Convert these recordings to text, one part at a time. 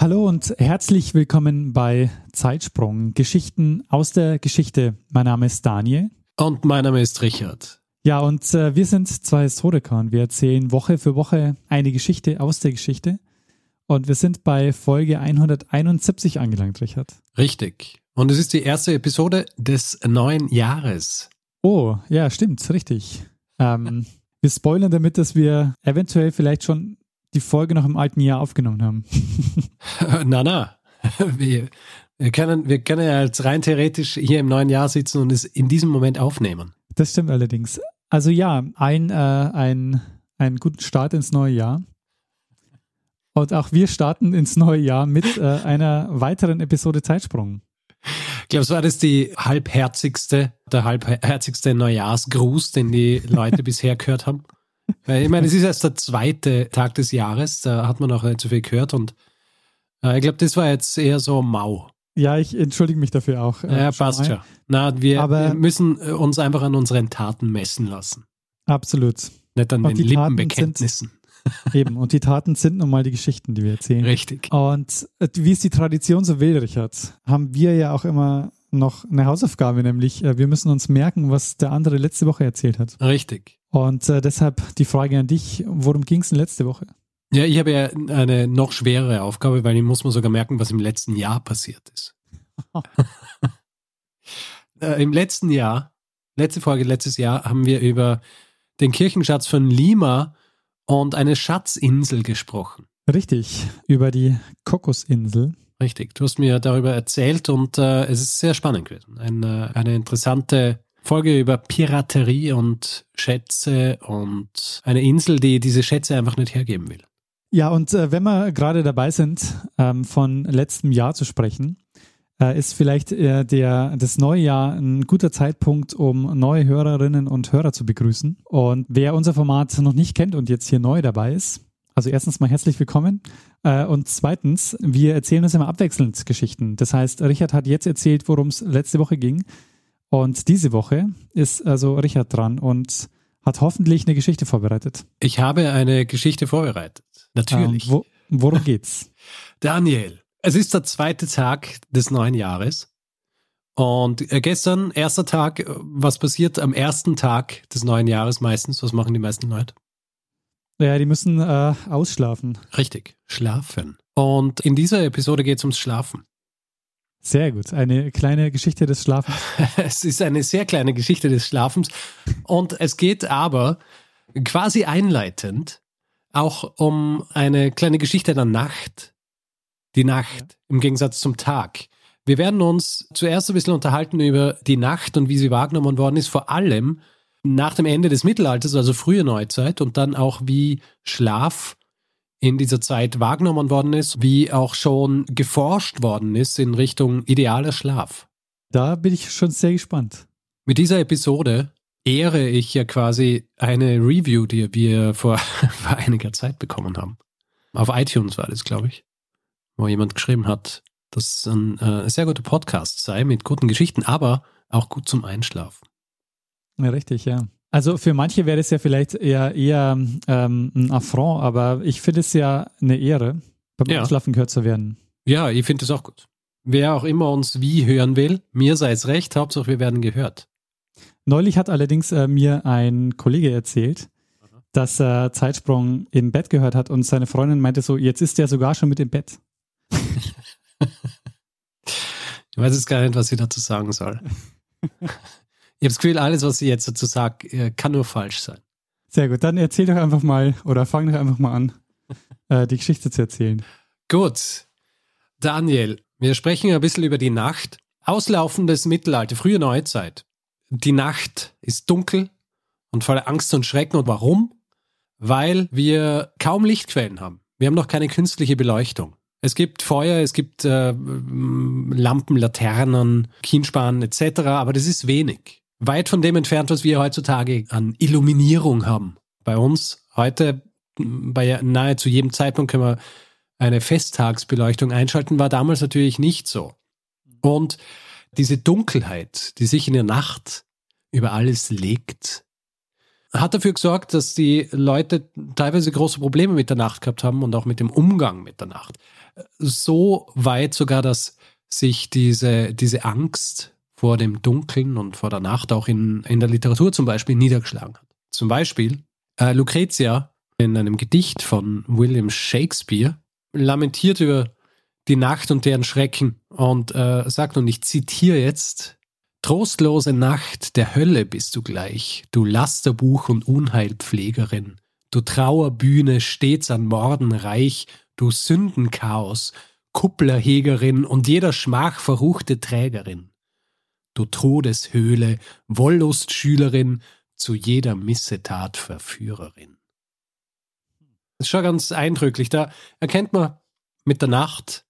Hallo und herzlich willkommen bei Zeitsprung, Geschichten aus der Geschichte. Mein Name ist Daniel. Und mein Name ist Richard. Ja, und äh, wir sind zwei Historiker und wir erzählen Woche für Woche eine Geschichte aus der Geschichte. Und wir sind bei Folge 171 angelangt, Richard. Richtig. Und es ist die erste Episode des neuen Jahres. Oh, ja, stimmt, richtig. Ähm, wir spoilern damit, dass wir eventuell vielleicht schon die Folge noch im alten Jahr aufgenommen haben. na, na. Wir, wir, können, wir können ja jetzt rein theoretisch hier im neuen Jahr sitzen und es in diesem Moment aufnehmen. Das stimmt allerdings. Also ja, ein, äh, ein, einen guten Start ins neue Jahr. Und auch wir starten ins neue Jahr mit äh, einer weiteren Episode Zeitsprung. Ich glaube, so war das die halbherzigste, der halbherzigste Neujahrsgruß, den die Leute bisher gehört haben. Weil ich meine, es ist erst der zweite Tag des Jahres, da hat man noch nicht so viel gehört und äh, ich glaube, das war jetzt eher so mau. Ja, ich entschuldige mich dafür auch. Äh, ja, passt schon. Na, wir, Aber wir müssen äh, uns einfach an unseren Taten messen lassen. Absolut. Nicht an und den Lippenbekenntnissen. Eben, und die Taten sind nun mal die Geschichten, die wir erzählen. Richtig. Und äh, wie es die Tradition so will, Richard, haben wir ja auch immer noch eine Hausaufgabe, nämlich äh, wir müssen uns merken, was der andere letzte Woche erzählt hat. Richtig. Und äh, deshalb die Frage an dich, worum ging es denn letzte Woche? Ja, ich habe ja eine noch schwerere Aufgabe, weil ich muss mir sogar merken, was im letzten Jahr passiert ist. äh, Im letzten Jahr, letzte Folge, letztes Jahr, haben wir über den Kirchenschatz von Lima und eine Schatzinsel gesprochen. Richtig, über die Kokosinsel. Richtig, du hast mir darüber erzählt und äh, es ist sehr spannend gewesen. Eine, eine interessante Folge über Piraterie und Schätze und eine Insel, die diese Schätze einfach nicht hergeben will. Ja, und äh, wenn wir gerade dabei sind, ähm, von letztem Jahr zu sprechen, äh, ist vielleicht äh, der, das neue Jahr ein guter Zeitpunkt, um neue Hörerinnen und Hörer zu begrüßen. Und wer unser Format noch nicht kennt und jetzt hier neu dabei ist, also erstens mal herzlich willkommen. Äh, und zweitens, wir erzählen uns immer abwechselnd Geschichten. Das heißt, Richard hat jetzt erzählt, worum es letzte Woche ging. Und diese Woche ist also Richard dran und hat hoffentlich eine Geschichte vorbereitet. Ich habe eine Geschichte vorbereitet. Natürlich. Ähm, wo, worum geht's? Daniel, es ist der zweite Tag des neuen Jahres. Und äh, gestern, erster Tag, was passiert am ersten Tag des neuen Jahres meistens? Was machen die meisten Leute? Ja, die müssen äh, ausschlafen. Richtig, schlafen. Und in dieser Episode geht es ums Schlafen. Sehr gut. Eine kleine Geschichte des Schlafens. es ist eine sehr kleine Geschichte des Schlafens. Und es geht aber quasi einleitend auch um eine kleine Geschichte der Nacht. Die Nacht im Gegensatz zum Tag. Wir werden uns zuerst ein bisschen unterhalten über die Nacht und wie sie wahrgenommen worden ist, vor allem nach dem Ende des Mittelalters, also frühe Neuzeit, und dann auch wie Schlaf in dieser Zeit wahrgenommen worden ist, wie auch schon geforscht worden ist in Richtung idealer Schlaf. Da bin ich schon sehr gespannt. Mit dieser Episode ehre ich ja quasi eine Review, die wir vor, vor einiger Zeit bekommen haben. Auf iTunes war das, glaube ich, wo jemand geschrieben hat, dass es ein äh, sehr guter Podcast sei mit guten Geschichten, aber auch gut zum Einschlafen. Ja, richtig, ja. Also für manche wäre es ja vielleicht eher, eher ähm, ein Affront, aber ich finde es ja eine Ehre, beim ja. Einschlafen gehört zu werden. Ja, ich finde es auch gut. Wer auch immer uns wie hören will, mir sei es recht, Hauptsache wir werden gehört. Neulich hat allerdings äh, mir ein Kollege erzählt, Aha. dass er Zeitsprung im Bett gehört hat und seine Freundin meinte so, jetzt ist er sogar schon mit im Bett. ich weiß jetzt gar nicht, was sie dazu sagen soll. Ich habe das Gefühl, alles, was ich jetzt dazu sage, äh, kann nur falsch sein. Sehr gut, dann erzähl doch einfach mal oder fang doch einfach mal an, äh, die Geschichte zu erzählen. Gut. Daniel, wir sprechen ein bisschen über die Nacht. Auslaufendes Mittelalter, frühe Neuzeit. Die Nacht ist dunkel und voller Angst und Schrecken. Und warum? Weil wir kaum Lichtquellen haben. Wir haben noch keine künstliche Beleuchtung. Es gibt Feuer, es gibt äh, Lampen, Laternen, Kienspanen etc., aber das ist wenig. Weit von dem entfernt, was wir heutzutage an Illuminierung haben. Bei uns heute, bei nahezu jedem Zeitpunkt können wir eine Festtagsbeleuchtung einschalten, war damals natürlich nicht so. Und diese Dunkelheit, die sich in der Nacht über alles legt, hat dafür gesorgt, dass die Leute teilweise große Probleme mit der Nacht gehabt haben und auch mit dem Umgang mit der Nacht. So weit sogar, dass sich diese, diese Angst vor dem Dunkeln und vor der Nacht auch in, in der Literatur zum Beispiel niedergeschlagen hat. Zum Beispiel äh, Lucretia in einem Gedicht von William Shakespeare lamentiert über die Nacht und deren Schrecken und äh, sagt, und ich zitiere jetzt, Trostlose Nacht, der Hölle bist du gleich, du Lasterbuch und Unheilpflegerin, du Trauerbühne stets an Morden reich, du Sündenchaos, Kupplerhegerin und jeder Schmach verruchte Trägerin, du Todeshöhle, Wollustschülerin, zu jeder Missetat Verführerin. Das ist schon ganz eindrücklich. Da erkennt man, mit der Nacht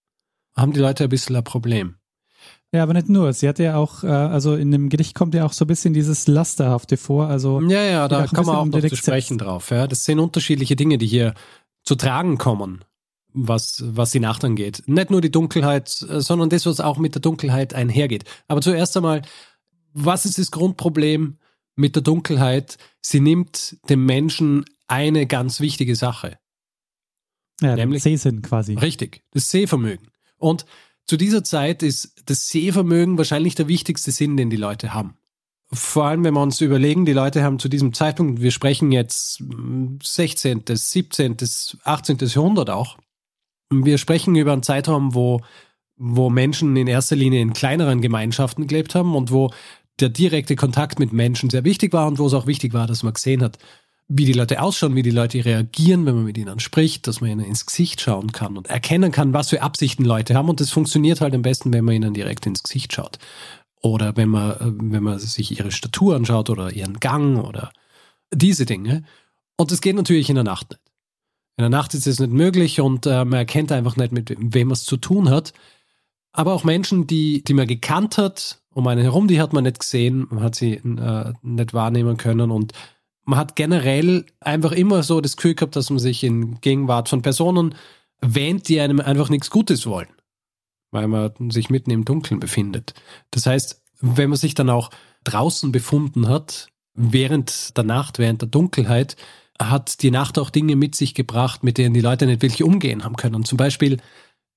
haben die Leute ein bisschen ein Problem. Ja, aber nicht nur. Sie hat ja auch, äh, also in dem Gedicht kommt ja auch so ein bisschen dieses Lasterhafte vor. Also ja, ja, da kann man auch noch zu sprechen drauf. Ja. Das sind unterschiedliche Dinge, die hier zu tragen kommen, was, was die Nacht angeht. Nicht nur die Dunkelheit, äh, sondern das, was auch mit der Dunkelheit einhergeht. Aber zuerst einmal, was ist das Grundproblem mit der Dunkelheit? Sie nimmt dem Menschen eine ganz wichtige Sache. Ja, nämlich Sehsinn quasi. Richtig, das Sehvermögen. Und zu dieser Zeit ist das Sehvermögen wahrscheinlich der wichtigste Sinn, den die Leute haben. Vor allem, wenn wir uns überlegen, die Leute haben zu diesem Zeitpunkt, wir sprechen jetzt 16., 17., 18. Jahrhundert auch, wir sprechen über einen Zeitraum, wo, wo Menschen in erster Linie in kleineren Gemeinschaften gelebt haben und wo der direkte Kontakt mit Menschen sehr wichtig war und wo es auch wichtig war, dass man gesehen hat, wie die Leute ausschauen, wie die Leute reagieren, wenn man mit ihnen spricht, dass man ihnen ins Gesicht schauen kann und erkennen kann, was für Absichten Leute haben. Und das funktioniert halt am besten, wenn man ihnen direkt ins Gesicht schaut. Oder wenn man, wenn man sich ihre Statur anschaut oder ihren Gang oder diese Dinge. Und das geht natürlich in der Nacht nicht. In der Nacht ist es nicht möglich und äh, man erkennt einfach nicht, mit wem man es zu tun hat. Aber auch Menschen, die, die man gekannt hat, um einen herum, die hat man nicht gesehen, man hat sie äh, nicht wahrnehmen können und man hat generell einfach immer so das Gefühl gehabt, dass man sich in Gegenwart von Personen wähnt, die einem einfach nichts Gutes wollen, weil man sich mitten im Dunkeln befindet. Das heißt, wenn man sich dann auch draußen befunden hat, während der Nacht, während der Dunkelheit, hat die Nacht auch Dinge mit sich gebracht, mit denen die Leute nicht wirklich umgehen haben können. Zum Beispiel,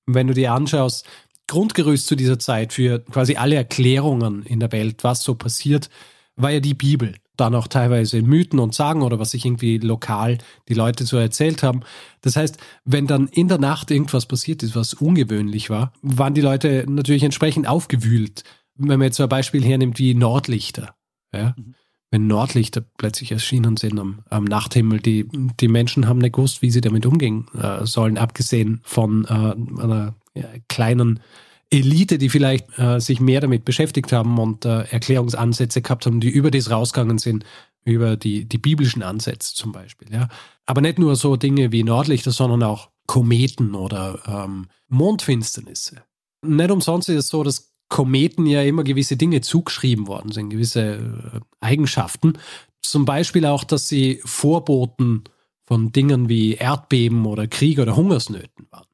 wenn du dir anschaust, Grundgerüst zu dieser Zeit für quasi alle Erklärungen in der Welt, was so passiert, war ja die Bibel dann auch teilweise Mythen und Sagen oder was sich irgendwie lokal die Leute so erzählt haben. Das heißt, wenn dann in der Nacht irgendwas passiert ist, was ungewöhnlich war, waren die Leute natürlich entsprechend aufgewühlt. Wenn man jetzt so ein Beispiel hernimmt wie Nordlichter. Ja? Mhm. Wenn Nordlichter plötzlich erschienen sind am, am, Nachthimmel, die, die Menschen haben nicht gewusst, wie sie damit umgehen äh, sollen, abgesehen von äh, einer kleinen Elite, die vielleicht äh, sich mehr damit beschäftigt haben und äh, Erklärungsansätze gehabt haben, die über das rausgegangen sind, über die, die biblischen Ansätze zum Beispiel. Ja. Aber nicht nur so Dinge wie Nordlichter, sondern auch Kometen oder ähm, Mondfinsternisse. Nicht umsonst ist es so, dass Kometen ja immer gewisse Dinge zugeschrieben worden sind, gewisse äh, Eigenschaften. Zum Beispiel auch, dass sie Vorboten von Dingen wie Erdbeben oder Krieg oder Hungersnöten waren.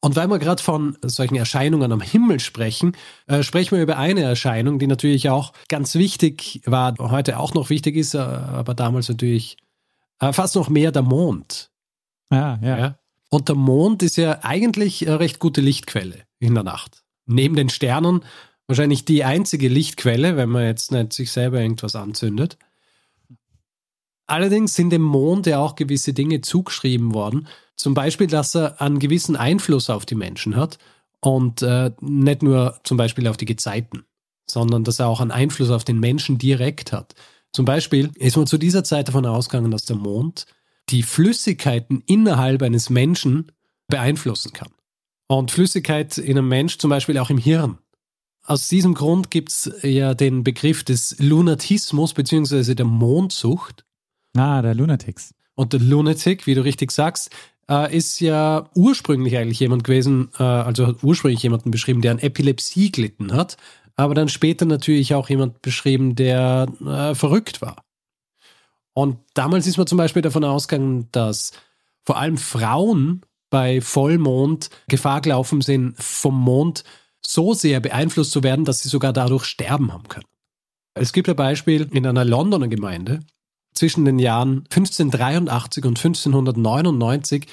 Und weil wir gerade von solchen Erscheinungen am Himmel sprechen, äh, sprechen wir über eine Erscheinung, die natürlich auch ganz wichtig war, heute auch noch wichtig ist, äh, aber damals natürlich äh, fast noch mehr der Mond. Ah, ja. ja. Und der Mond ist ja eigentlich eine recht gute Lichtquelle in der Nacht. Neben den Sternen wahrscheinlich die einzige Lichtquelle, wenn man jetzt nicht sich selber irgendwas anzündet. Allerdings sind dem Mond ja auch gewisse Dinge zugeschrieben worden. Zum Beispiel, dass er einen gewissen Einfluss auf die Menschen hat und äh, nicht nur zum Beispiel auf die Gezeiten, sondern dass er auch einen Einfluss auf den Menschen direkt hat. Zum Beispiel ist man zu dieser Zeit davon ausgegangen, dass der Mond die Flüssigkeiten innerhalb eines Menschen beeinflussen kann. Und Flüssigkeit in einem Mensch zum Beispiel auch im Hirn. Aus diesem Grund gibt es ja den Begriff des Lunatismus bzw. der Mondsucht. Ah, der Lunatics. Und der Lunatic, wie du richtig sagst, äh, ist ja ursprünglich eigentlich jemand gewesen, äh, also hat ursprünglich jemanden beschrieben, der an Epilepsie gelitten hat, aber dann später natürlich auch jemand beschrieben, der äh, verrückt war. Und damals ist man zum Beispiel davon ausgegangen, dass vor allem Frauen bei Vollmond Gefahr gelaufen sind, vom Mond so sehr beeinflusst zu werden, dass sie sogar dadurch sterben haben können. Es gibt ein Beispiel in einer Londoner Gemeinde. Zwischen den Jahren 1583 und 1599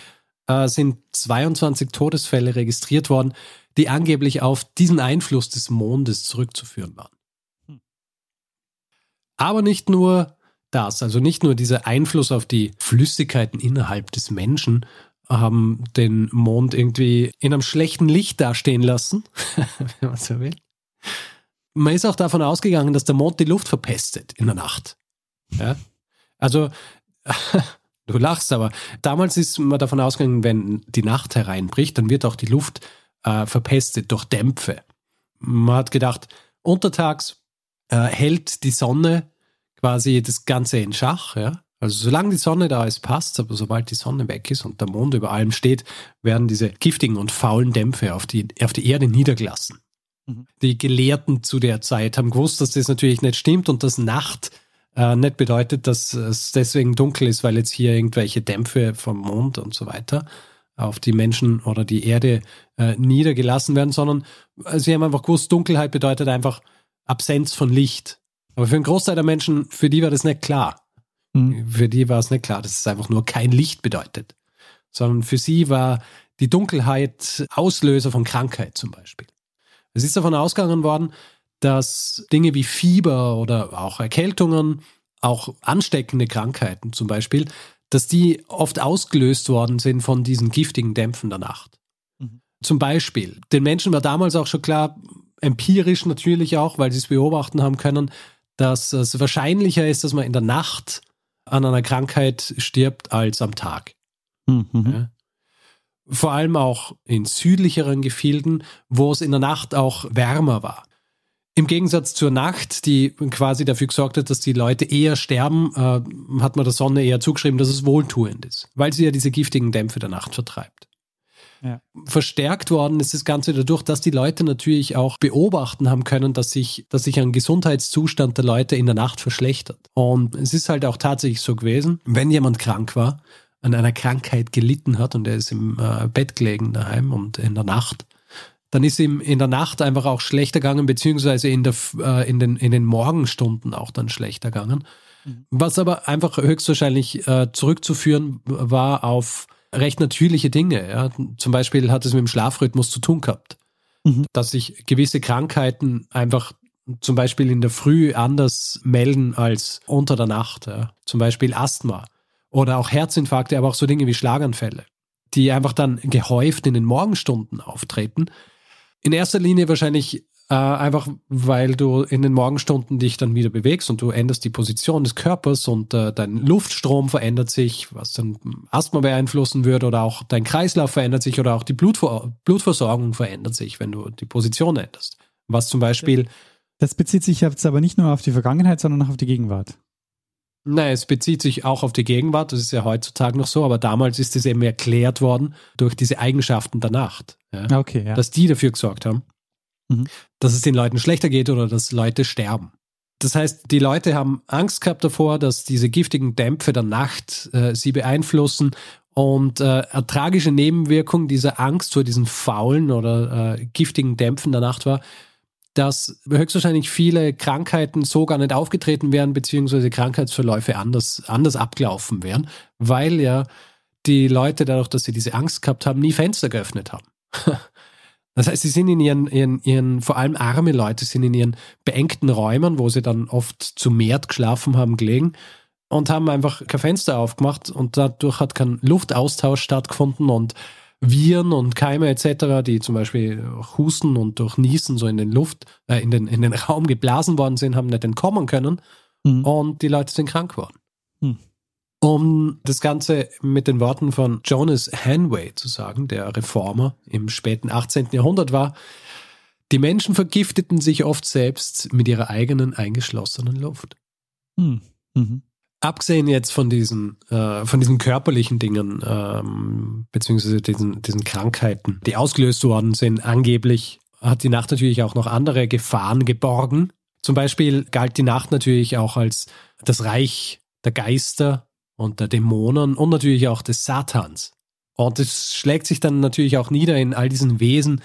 äh, sind 22 Todesfälle registriert worden, die angeblich auf diesen Einfluss des Mondes zurückzuführen waren. Aber nicht nur das, also nicht nur dieser Einfluss auf die Flüssigkeiten innerhalb des Menschen haben den Mond irgendwie in einem schlechten Licht dastehen lassen, wenn man so will. Man ist auch davon ausgegangen, dass der Mond die Luft verpestet in der Nacht. Ja? Also, du lachst, aber damals ist man davon ausgegangen, wenn die Nacht hereinbricht, dann wird auch die Luft äh, verpestet durch Dämpfe. Man hat gedacht, untertags äh, hält die Sonne quasi das Ganze in Schach, ja. Also solange die Sonne da ist, passt aber sobald die Sonne weg ist und der Mond über allem steht, werden diese giftigen und faulen Dämpfe auf die, auf die Erde niedergelassen. Mhm. Die Gelehrten zu der Zeit haben gewusst, dass das natürlich nicht stimmt und dass Nacht äh, nicht bedeutet, dass es deswegen dunkel ist, weil jetzt hier irgendwelche Dämpfe vom Mond und so weiter auf die Menschen oder die Erde äh, niedergelassen werden, sondern äh, sie haben einfach gewusst, Dunkelheit bedeutet einfach Absenz von Licht. Aber für einen Großteil der Menschen, für die war das nicht klar. Mhm. Für die war es nicht klar, dass es einfach nur kein Licht bedeutet. Sondern für sie war die Dunkelheit Auslöser von Krankheit zum Beispiel. Es ist davon ausgegangen worden, dass Dinge wie Fieber oder auch Erkältungen, auch ansteckende Krankheiten zum Beispiel, dass die oft ausgelöst worden sind von diesen giftigen Dämpfen der Nacht. Mhm. Zum Beispiel, den Menschen war damals auch schon klar, empirisch natürlich auch, weil sie es beobachten haben können, dass es wahrscheinlicher ist, dass man in der Nacht an einer Krankheit stirbt als am Tag. Mhm. Ja. Vor allem auch in südlicheren Gefilden, wo es in der Nacht auch wärmer war. Im Gegensatz zur Nacht, die quasi dafür gesorgt hat, dass die Leute eher sterben, äh, hat man der Sonne eher zugeschrieben, dass es wohltuend ist, weil sie ja diese giftigen Dämpfe der Nacht vertreibt. Ja. Verstärkt worden ist das Ganze dadurch, dass die Leute natürlich auch beobachten haben können, dass sich, dass sich ein Gesundheitszustand der Leute in der Nacht verschlechtert. Und es ist halt auch tatsächlich so gewesen, wenn jemand krank war, an einer Krankheit gelitten hat und er ist im äh, Bett gelegen daheim und in der Nacht, dann ist ihm in der Nacht einfach auch schlechter gegangen, beziehungsweise in, der, äh, in, den, in den Morgenstunden auch dann schlechter gegangen. Mhm. Was aber einfach höchstwahrscheinlich äh, zurückzuführen war auf recht natürliche Dinge. Ja. Zum Beispiel hat es mit dem Schlafrhythmus zu tun gehabt, mhm. dass sich gewisse Krankheiten einfach zum Beispiel in der Früh anders melden als unter der Nacht. Ja. Zum Beispiel Asthma oder auch Herzinfarkte, aber auch so Dinge wie Schlaganfälle, die einfach dann gehäuft in den Morgenstunden auftreten. In erster Linie wahrscheinlich äh, einfach, weil du in den Morgenstunden dich dann wieder bewegst und du änderst die Position des Körpers und äh, dein Luftstrom verändert sich, was dann Asthma beeinflussen würde oder auch dein Kreislauf verändert sich oder auch die Blutvor Blutversorgung verändert sich, wenn du die Position änderst. Was zum Beispiel. Das bezieht sich jetzt aber nicht nur auf die Vergangenheit, sondern auch auf die Gegenwart. Nein, es bezieht sich auch auf die Gegenwart, das ist ja heutzutage noch so, aber damals ist es eben erklärt worden durch diese Eigenschaften der Nacht. Ja, okay, ja. Dass die dafür gesorgt haben, mhm. dass es den Leuten schlechter geht oder dass Leute sterben. Das heißt, die Leute haben Angst gehabt davor, dass diese giftigen Dämpfe der Nacht äh, sie beeinflussen und äh, eine tragische Nebenwirkung dieser Angst vor diesen faulen oder äh, giftigen Dämpfen der Nacht war, dass höchstwahrscheinlich viele Krankheiten so gar nicht aufgetreten wären, beziehungsweise Krankheitsverläufe anders, anders abgelaufen wären, weil ja die Leute dadurch, dass sie diese Angst gehabt haben, nie Fenster geöffnet haben. Das heißt, sie sind in ihren, ihren, ihren, vor allem arme Leute sind in ihren beengten Räumen, wo sie dann oft zu Mehrt geschlafen haben, gelegen und haben einfach kein Fenster aufgemacht und dadurch hat kein Luftaustausch stattgefunden und Viren und Keime etc., die zum Beispiel husten und durch Niesen so in den Luft, äh, in, den, in den Raum geblasen worden sind, haben nicht entkommen können mhm. und die Leute sind krank geworden. Mhm. Um das Ganze mit den Worten von Jonas Hanway zu sagen, der Reformer im späten 18. Jahrhundert war, die Menschen vergifteten sich oft selbst mit ihrer eigenen eingeschlossenen Luft. Hm. Mhm. abgesehen jetzt von diesen, äh, von diesen körperlichen Dingen, ähm, beziehungsweise diesen, diesen Krankheiten, die ausgelöst worden sind, angeblich hat die Nacht natürlich auch noch andere Gefahren geborgen. Zum Beispiel galt die Nacht natürlich auch als das Reich der Geister und der Dämonen und natürlich auch des Satans. Und es schlägt sich dann natürlich auch nieder in all diesen Wesen,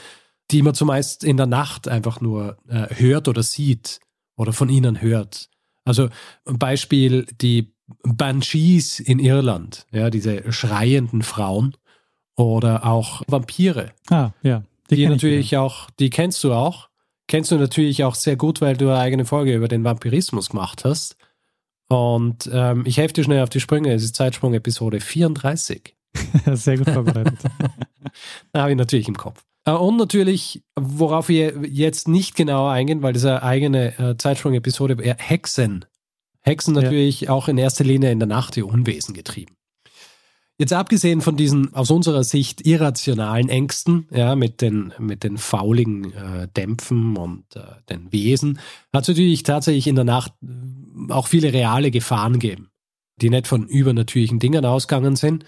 die man zumeist in der Nacht einfach nur äh, hört oder sieht oder von ihnen hört. Also Beispiel die Banshees in Irland, ja, diese schreienden Frauen oder auch Vampire. Ah, ja. Die, die natürlich wieder. auch, die kennst du auch. Kennst du natürlich auch sehr gut, weil du eine eigene Folge über den Vampirismus gemacht hast. Und ähm, ich helfe dir schnell auf die Sprünge. Es ist Zeitsprung Episode 34. sehr gut vorbereitet. da habe ich natürlich im Kopf. Äh, und natürlich, worauf wir jetzt nicht genauer eingehen, weil eine eigene äh, Zeitsprung-Episode wäre, Hexen. Hexen natürlich ja. auch in erster Linie in der Nacht die Unwesen getrieben. Jetzt abgesehen von diesen aus unserer Sicht irrationalen Ängsten, ja, mit den, mit den fauligen äh, Dämpfen und äh, den Wesen, hat es natürlich tatsächlich in der Nacht äh, auch viele reale Gefahren gegeben, die nicht von übernatürlichen Dingen ausgegangen sind,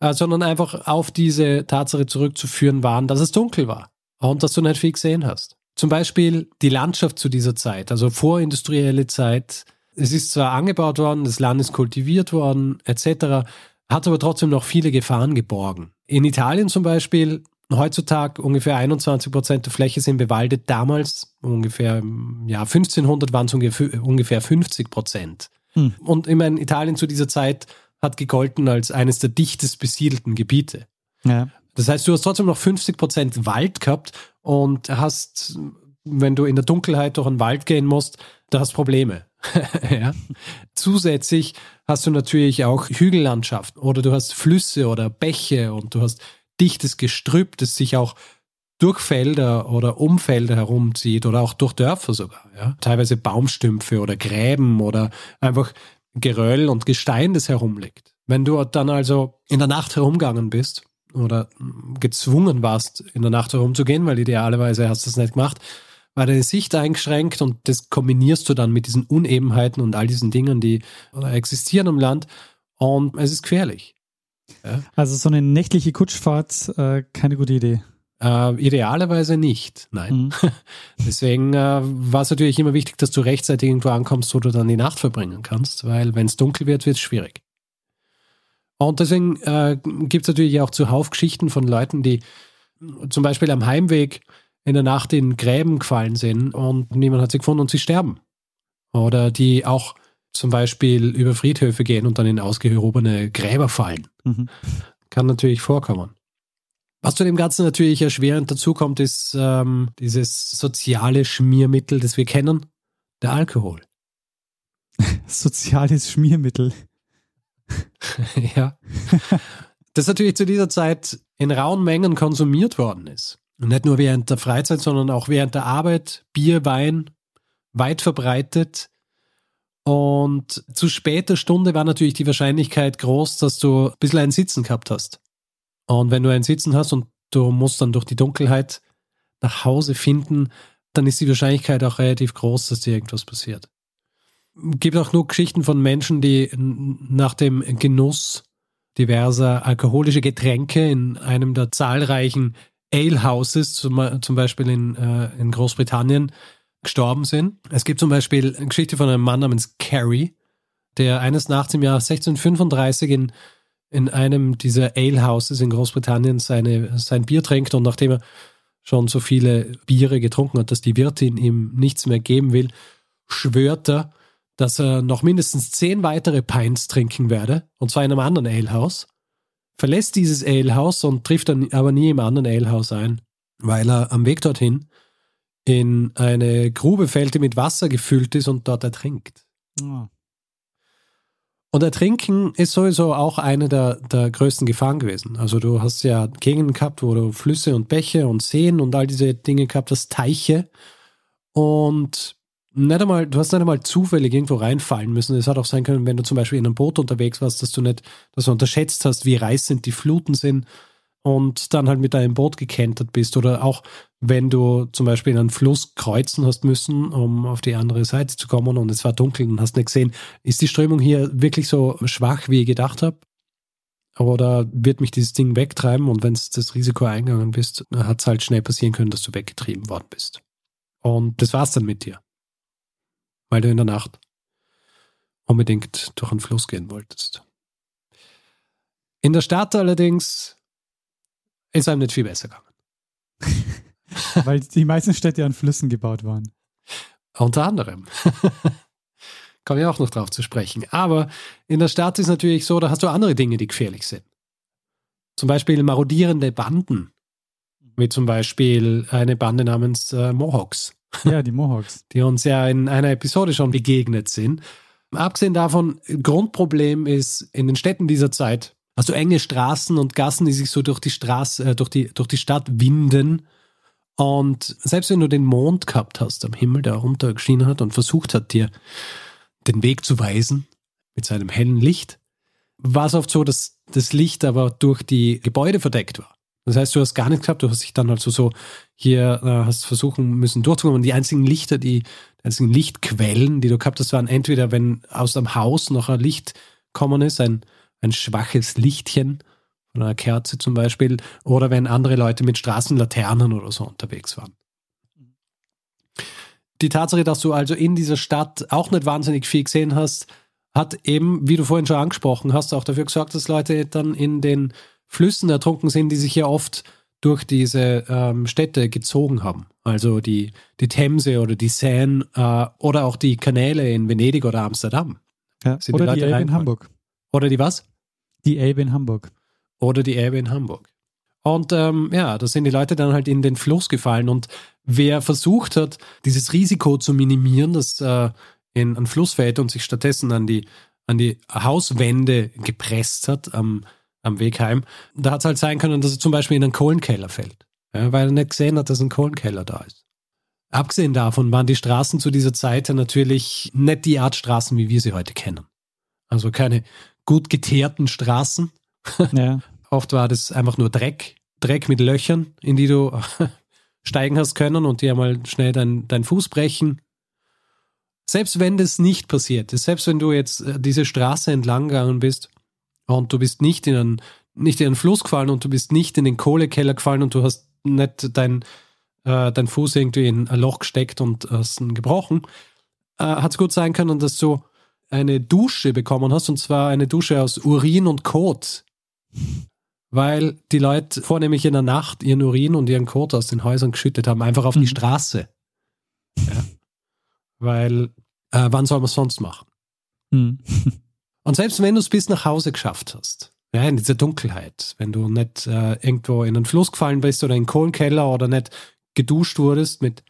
äh, sondern einfach auf diese Tatsache zurückzuführen waren, dass es dunkel war und dass du nicht viel gesehen hast. Zum Beispiel die Landschaft zu dieser Zeit, also vorindustrielle Zeit. Es ist zwar angebaut worden, das Land ist kultiviert worden, etc., hat aber trotzdem noch viele Gefahren geborgen. In Italien zum Beispiel, heutzutage ungefähr 21 Prozent der Fläche sind bewaldet, damals ungefähr, ja, 1500 waren es ungefähr 50 Prozent. Hm. Und ich meine, Italien zu dieser Zeit hat gegolten als eines der dichtest besiedelten Gebiete. Ja. Das heißt, du hast trotzdem noch 50 Prozent Wald gehabt und hast, wenn du in der Dunkelheit durch einen Wald gehen musst, da hast Probleme. ja. Zusätzlich hast du natürlich auch Hügellandschaft oder du hast Flüsse oder Bäche und du hast dichtes Gestrüpp, das sich auch durch Felder oder um Felder herumzieht oder auch durch Dörfer sogar. Ja. Teilweise Baumstümpfe oder Gräben oder einfach Geröll und Gestein, das herumliegt. Wenn du dann also in der Nacht herumgegangen bist oder gezwungen warst, in der Nacht herumzugehen, weil idealerweise hast du es nicht gemacht, war deine Sicht eingeschränkt und das kombinierst du dann mit diesen Unebenheiten und all diesen Dingen, die existieren im Land und es ist gefährlich. Ja? Also so eine nächtliche Kutschfahrt, äh, keine gute Idee. Äh, idealerweise nicht, nein. Mhm. Deswegen äh, war es natürlich immer wichtig, dass du rechtzeitig irgendwo ankommst, wo du dann die Nacht verbringen kannst, weil wenn es dunkel wird, wird es schwierig. Und deswegen äh, gibt es natürlich auch zuhauf Geschichten von Leuten, die zum Beispiel am Heimweg in der Nacht in Gräben gefallen sind und niemand hat sie gefunden und sie sterben. Oder die auch zum Beispiel über Friedhöfe gehen und dann in ausgehobene Gräber fallen. Mhm. Kann natürlich vorkommen. Was zu dem Ganzen natürlich erschwerend dazukommt, ist ähm, dieses soziale Schmiermittel, das wir kennen, der Alkohol. Soziales Schmiermittel. ja. Das natürlich zu dieser Zeit in rauen Mengen konsumiert worden ist. Nicht nur während der Freizeit, sondern auch während der Arbeit. Bier, Wein, weit verbreitet. Und zu später Stunde war natürlich die Wahrscheinlichkeit groß, dass du ein bisschen ein Sitzen gehabt hast. Und wenn du ein Sitzen hast und du musst dann durch die Dunkelheit nach Hause finden, dann ist die Wahrscheinlichkeit auch relativ groß, dass dir irgendwas passiert. Es gibt auch nur Geschichten von Menschen, die nach dem Genuss diverser alkoholische Getränke in einem der zahlreichen Alehouses, zum, zum Beispiel in, äh, in Großbritannien, gestorben sind. Es gibt zum Beispiel eine Geschichte von einem Mann namens Carey, der eines Nachts im Jahr 1635 in in einem dieser Alehouses in Großbritannien seine, sein Bier trinkt und nachdem er schon so viele Biere getrunken hat, dass die Wirtin ihm nichts mehr geben will, schwört er, dass er noch mindestens zehn weitere Pints trinken werde, und zwar in einem anderen Alehouse, verlässt dieses Alehouse und trifft dann aber nie im anderen Alehouse ein, weil er am Weg dorthin in eine Grube fällt, die mit Wasser gefüllt ist und dort ertrinkt. Oh. Und Ertrinken ist sowieso auch eine der, der größten Gefahren gewesen. Also du hast ja Gegenden gehabt, wo du Flüsse und Bäche und Seen und all diese Dinge gehabt hast, Teiche. Und nicht einmal, du hast nicht einmal zufällig irgendwo reinfallen müssen. Es hat auch sein können, wenn du zum Beispiel in einem Boot unterwegs warst, dass du nicht, dass du unterschätzt hast, wie reißend die Fluten sind und dann halt mit deinem Boot gekentert bist oder auch wenn du zum Beispiel einen Fluss kreuzen hast müssen, um auf die andere Seite zu kommen und es war dunkel und hast nicht gesehen, ist die Strömung hier wirklich so schwach, wie ich gedacht habe? Oder wird mich dieses Ding wegtreiben und wenn es das Risiko eingegangen bist, hat es halt schnell passieren können, dass du weggetrieben worden bist. Und das war's dann mit dir. Weil du in der Nacht unbedingt durch einen Fluss gehen wolltest. In der Stadt allerdings ist einem nicht viel besser gegangen. Weil die meisten Städte an Flüssen gebaut waren. Unter anderem. Komme ich auch noch drauf zu sprechen. Aber in der Stadt ist natürlich so, da hast du andere Dinge, die gefährlich sind. Zum Beispiel marodierende Banden. Wie zum Beispiel eine Bande namens äh, Mohawks. Ja, die Mohawks. die uns ja in einer Episode schon begegnet sind. Abgesehen davon, Grundproblem ist in den Städten dieser Zeit, hast du enge Straßen und Gassen, die sich so durch die Straße, äh, durch die, durch die Stadt winden. Und selbst wenn du den Mond gehabt hast am Himmel, der runtergeschienen hat und versucht hat, dir den Weg zu weisen mit seinem hellen Licht, war es oft so, dass das Licht aber durch die Gebäude verdeckt war. Das heißt, du hast gar nichts gehabt, du hast dich dann also so hier äh, hast versuchen müssen durchzukommen. Und die einzigen Lichter, die, die einzigen Lichtquellen, die du gehabt hast, waren entweder, wenn aus dem Haus noch ein Licht kommen ist, ein, ein schwaches Lichtchen von einer Kerze zum Beispiel, oder wenn andere Leute mit Straßenlaternen oder so unterwegs waren. Die Tatsache, dass du also in dieser Stadt auch nicht wahnsinnig viel gesehen hast, hat eben, wie du vorhin schon angesprochen hast, auch dafür gesorgt, dass Leute dann in den Flüssen ertrunken sind, die sich ja oft durch diese ähm, Städte gezogen haben. Also die, die Themse oder die Seine äh, oder auch die Kanäle in Venedig oder Amsterdam. Ja. Oder die die, Elbe in? Hamburg. Oder die was? Die Elbe in Hamburg. Oder die Elbe in Hamburg. Und ähm, ja, da sind die Leute dann halt in den Fluss gefallen. Und wer versucht hat, dieses Risiko zu minimieren, dass äh, in einen Fluss fällt und sich stattdessen an die, an die Hauswände gepresst hat am, am Weg heim, da hat es halt sein können, dass er zum Beispiel in einen Kohlenkeller fällt. Ja, weil er nicht gesehen hat, dass ein Kohlenkeller da ist. Abgesehen davon waren die Straßen zu dieser Zeit ja natürlich nicht die Art Straßen, wie wir sie heute kennen. Also keine gut geteerten Straßen, Ja. Oft war das einfach nur Dreck, Dreck mit Löchern, in die du steigen hast können und dir mal schnell deinen dein Fuß brechen. Selbst wenn das nicht passiert ist, selbst wenn du jetzt äh, diese Straße entlang gegangen bist und du bist nicht in einen, nicht in einen Fluss gefallen und du bist nicht in den Kohlekeller gefallen und du hast nicht dein, äh, dein Fuß irgendwie in ein Loch gesteckt und hast ihn gebrochen, äh, hat es gut sein können, dass du eine Dusche bekommen hast und zwar eine Dusche aus Urin und Kot weil die Leute vornehmlich in der Nacht ihren Urin und ihren Kot aus den Häusern geschüttet haben, einfach auf Mhm. die Straße. Ja. Weil, äh, wann soll man es sonst machen? Hm. Und selbst wenn du es bis nach Hause geschafft hast, ja, in dieser Dunkelheit, wenn du nicht äh, irgendwo in einen Fluss gefallen bist oder in den Kohlenkeller oder nicht geduscht wurdest mit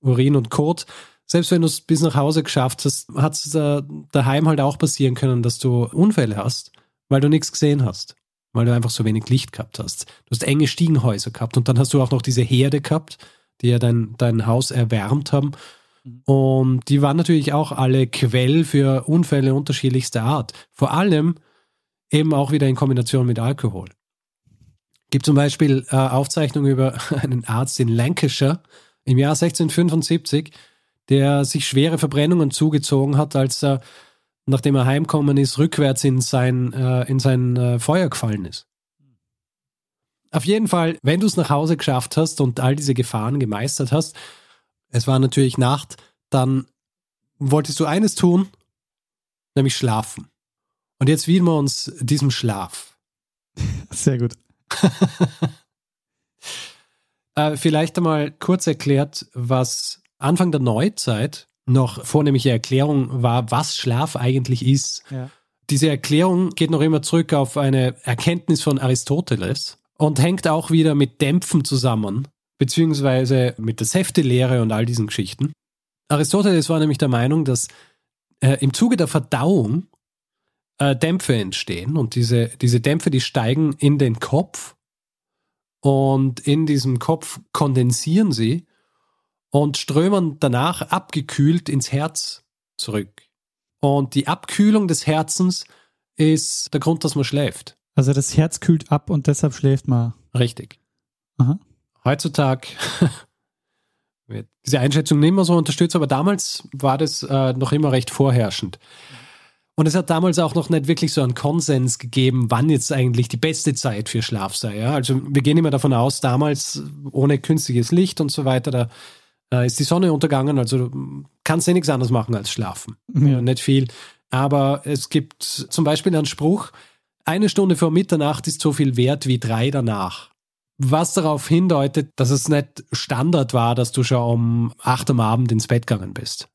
Urin und Kot, selbst wenn du es bis nach Hause geschafft hast, hat es äh, daheim halt auch passieren können, dass du Unfälle hast, weil du nichts gesehen hast. Weil du einfach so wenig Licht gehabt hast. Du hast enge Stiegenhäuser gehabt und dann hast du auch noch diese Herde gehabt, die ja dein, dein Haus erwärmt haben. Und die waren natürlich auch alle Quell für Unfälle unterschiedlichster Art. Vor allem eben auch wieder in Kombination mit Alkohol. Gibt zum Beispiel äh, Aufzeichnungen über einen Arzt in Lancashire im Jahr 1675, der sich schwere Verbrennungen zugezogen hat, als er, nachdem er heimkommen ist, rückwärts in sein, äh, in sein äh, Feuer gefallen ist. Auf jeden Fall, wenn du es nach Hause geschafft hast und all diese Gefahren gemeistert hast, es war natürlich Nacht, dann wolltest du eines tun, nämlich schlafen. Und jetzt widmen wir uns diesem Schlaf. Sehr gut. Äh, vielleicht einmal kurz erklärt, was Anfang der Neuzeit noch vornehmliche Erklärung war, was Schlaf eigentlich ist. Ja. Diese Erklärung geht noch immer zurück auf eine Erkenntnis von Aristoteles und hängt auch wieder mit Dämpfen zusammen, beziehungsweise mit der Säftelehre und all diesen Geschichten. Aristoteles war nämlich der Meinung, dass äh, im Zuge der Verdauung äh, Dämpfe entstehen und diese, diese Dämpfe, die steigen in den Kopf und in diesem Kopf kondensieren sie und strömen danach abgekühlt ins Herz zurück. Und die Abkühlung des Herzens ist der Grund, dass man schläft. Also das Herz kühlt ab und deshalb schläft man. Richtig. Aha. Heutzutage wird diese Einschätzung nicht mehr so unterstützt, aber damals war das äh, noch immer recht vorherrschend. Und es hat damals auch noch nicht wirklich so einen Konsens gegeben, wann jetzt eigentlich die beste Zeit für Schlaf sei. Ja? Also wir gehen immer davon aus, damals ohne künstliches Licht und so weiter, da äh, ist die Sonne untergangen, also du kannst ja nichts anderes machen als schlafen. Ja. Nicht viel. Aber es gibt zum Beispiel einen Spruch, eine Stunde vor Mitternacht ist so viel wert wie drei danach. Was darauf hindeutet, dass es nicht Standard war, dass du schon um acht am Abend ins Bett gegangen bist.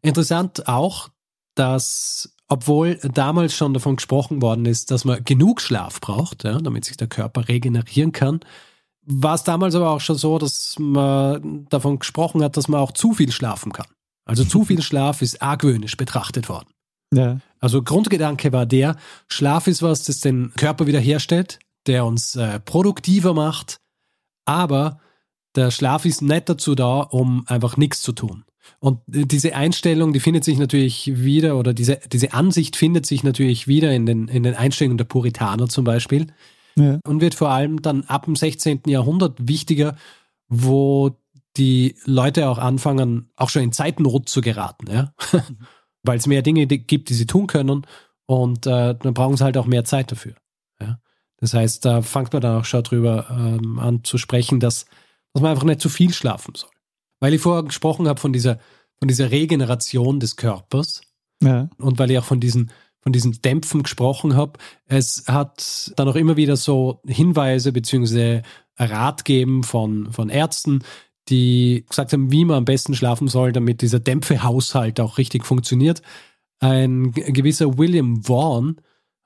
Interessant auch, dass obwohl damals schon davon gesprochen worden ist, dass man genug Schlaf braucht, ja, damit sich der Körper regenerieren kann, war es damals aber auch schon so, dass man davon gesprochen hat, dass man auch zu viel schlafen kann. Also zu viel Schlaf ist argwöhnisch betrachtet worden. Ja. Also Grundgedanke war der, Schlaf ist was, das den Körper wiederherstellt, der uns äh, produktiver macht, aber der Schlaf ist nicht dazu da, um einfach nichts zu tun. Und äh, diese Einstellung, die findet sich natürlich wieder, oder diese, diese Ansicht findet sich natürlich wieder in den, in den Einstellungen der Puritaner zum Beispiel Ja. und wird vor allem dann ab dem 16. Jahrhundert wichtiger, wo die Leute auch anfangen, auch schon in Zeitnot zu geraten, ja. Weil es mehr Dinge gibt, die sie tun können und äh, dann brauchen sie halt auch mehr Zeit dafür. Das heißt, da fängt man dann auch schon drüber ähm, an zu sprechen, dass, dass man einfach nicht zu viel schlafen soll. Weil ich vorher gesprochen habe von dieser, von dieser Regeneration des Körpers, Ja. und weil ich auch von diesen, von diesen Dämpfen gesprochen habe, es hat dann auch immer wieder so Hinweise bzw. Rat geben von, von Ärzten, die gesagt haben, wie man am besten schlafen soll, damit dieser Dämpfehaushalt auch richtig funktioniert. Ein gewisser William Vaughan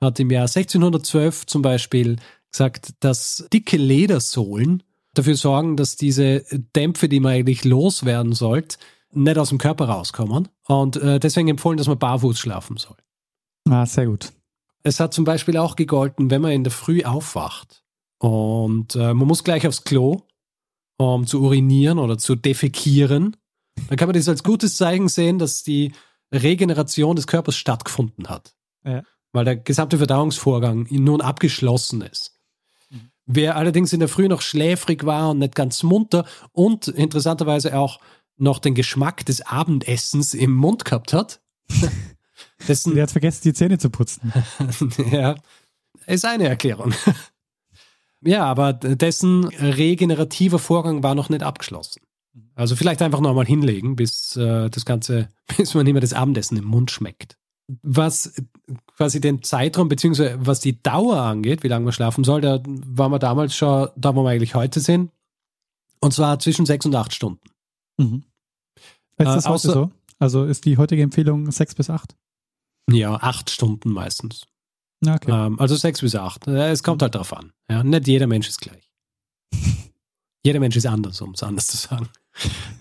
hat im Jahr 1612 zum Beispiel gesagt, dass dicke Ledersohlen dafür sorgen, dass diese Dämpfe, die man eigentlich loswerden sollte, nicht aus dem Körper rauskommen. Und äh, deswegen empfohlen, dass man barfuß schlafen soll. Ah, sehr gut. Es hat zum Beispiel auch gegolten, wenn man in der Früh aufwacht und äh, man muss gleich aufs Klo, um zu urinieren oder zu defekieren, dann kann man das als gutes Zeichen sehen, dass die Regeneration des Körpers stattgefunden hat. Ja. Weil der gesamte Verdauungsvorgang nun abgeschlossen ist. Wer allerdings in der Früh noch schläfrig war und nicht ganz munter und interessanterweise auch noch den Geschmack des Abendessens im Mund gehabt hat, dessen Der hat vergessen, die Zähne zu putzen. ja, ist eine Erklärung. ja, aber dessen regenerativer Vorgang war noch nicht abgeschlossen. Also vielleicht einfach nochmal hinlegen, bis äh, das Ganze, bis man immer das Abendessen im Mund schmeckt. Was quasi den Zeitraum beziehungsweise was die Dauer angeht, wie lange man schlafen soll, da waren wir damals schon, da wo wir eigentlich heute sind. Und zwar zwischen sechs und acht Stunden. Mhm. Ist das Äh, heute außer- so? Also ist die heutige Empfehlung sechs bis acht? Ja, acht Stunden meistens. Okay. Ähm, also sechs bis acht. Äh, Es kommt halt darauf an. Ja, nicht jeder Mensch ist gleich. jeder Mensch ist anders, um es anders zu sagen.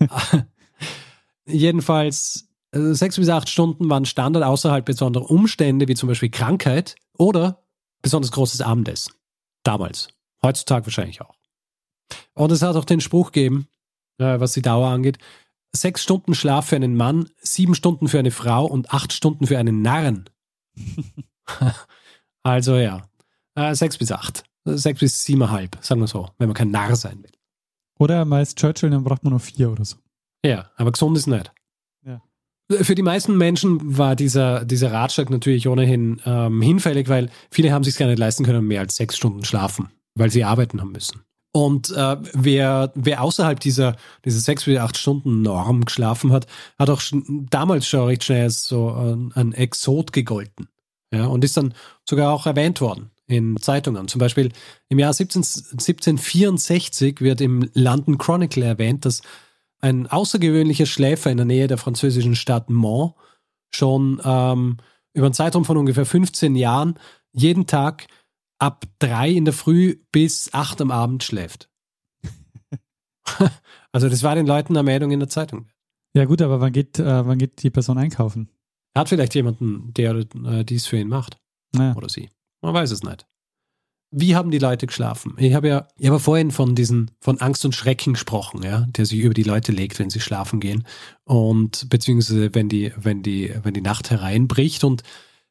Jedenfalls, sechs bis acht Stunden waren Standard außerhalb besonderer Umstände, wie zum Beispiel Krankheit oder besonders großes Abendessen. Damals. Heutzutage wahrscheinlich auch. Und es hat auch den Spruch gegeben, äh, was die Dauer angeht, sechs Stunden Schlaf für einen Mann, sieben Stunden für eine Frau und acht Stunden für einen Narren. Also ja, äh, sechs bis acht. Sechs bis siebeneinhalb, sagen wir so, wenn man kein Narr sein will. Oder meist Churchill, dann braucht man nur vier oder so. Ja, aber gesund ist nicht. Für die meisten Menschen war dieser, dieser Ratschlag natürlich ohnehin ähm, hinfällig, weil viele haben sich gar nicht leisten können, mehr als sechs Stunden schlafen, weil sie arbeiten haben müssen. Und äh, wer, wer außerhalb dieser, dieser sechs bis acht Stunden Norm geschlafen hat, hat auch schon, damals schon recht schnell als so ein, ein Exot gegolten. Ja, und ist dann sogar auch erwähnt worden in Zeitungen. Zum Beispiel im Jahr 17, 1764 wird im London Chronicle erwähnt, dass ein außergewöhnlicher Schläfer in der Nähe der französischen Stadt Mans schon ähm, über einen Zeitraum von ungefähr 15 Jahren jeden Tag ab drei in der Früh bis acht am Abend schläft. also das war den Leuten eine Meldung in der Zeitung. Ja gut, aber wann geht, äh, wann geht die Person einkaufen? Er hat vielleicht jemanden, der äh, dies für ihn macht. Naja. Oder sie. Man weiß es nicht. Wie haben die Leute geschlafen? Ich habe ja, ich habe vorhin von diesen, von Angst und Schrecken gesprochen, ja, der sich über die Leute legt, wenn sie schlafen gehen. Und beziehungsweise wenn die, wenn die, wenn die Nacht hereinbricht. Und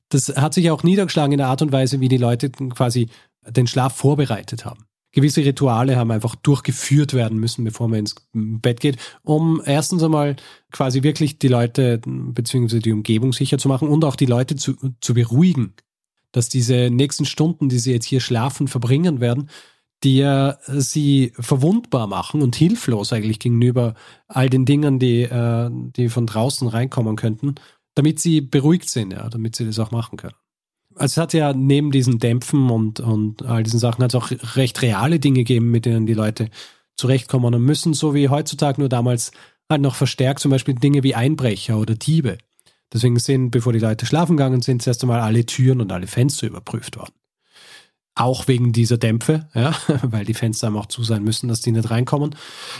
das hat sich auch niedergeschlagen in der Art und Weise, wie die Leute quasi den Schlaf vorbereitet haben. Gewisse Rituale haben einfach durchgeführt werden müssen, bevor man ins Bett geht, um erstens einmal quasi wirklich die Leute bzw. die Umgebung sicher zu machen und auch die Leute zu, zu beruhigen, dass diese nächsten Stunden, die sie jetzt hier schlafen, verbringen werden, die ja sie verwundbar machen und hilflos eigentlich gegenüber all den Dingen, die, äh, die von draußen reinkommen könnten, damit sie beruhigt sind, ja, damit sie das auch machen können. Also es hat ja neben diesen Dämpfen und, und all diesen Sachen hat es auch recht reale Dinge gegeben, mit denen die Leute zurechtkommen und müssen, so wie heutzutage nur damals halt noch verstärkt, zum Beispiel Dinge wie Einbrecher oder Diebe. Deswegen sind, bevor die Leute schlafen gegangen sind, zuerst einmal alle Türen und alle Fenster überprüft worden. Auch wegen dieser Dämpfe, ja, weil die Fenster auch zu sein müssen, dass die nicht reinkommen.